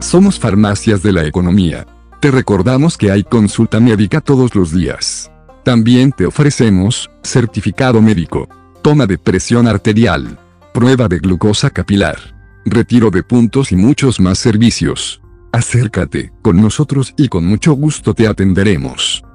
Somos Farmacias de la Economía. Te recordamos que hay consulta médica todos los días. También te ofrecemos certificado médico, toma de presión arterial, prueba de glucosa capilar, retiro de puntos y muchos más servicios. Acércate, con nosotros y con mucho gusto te atenderemos.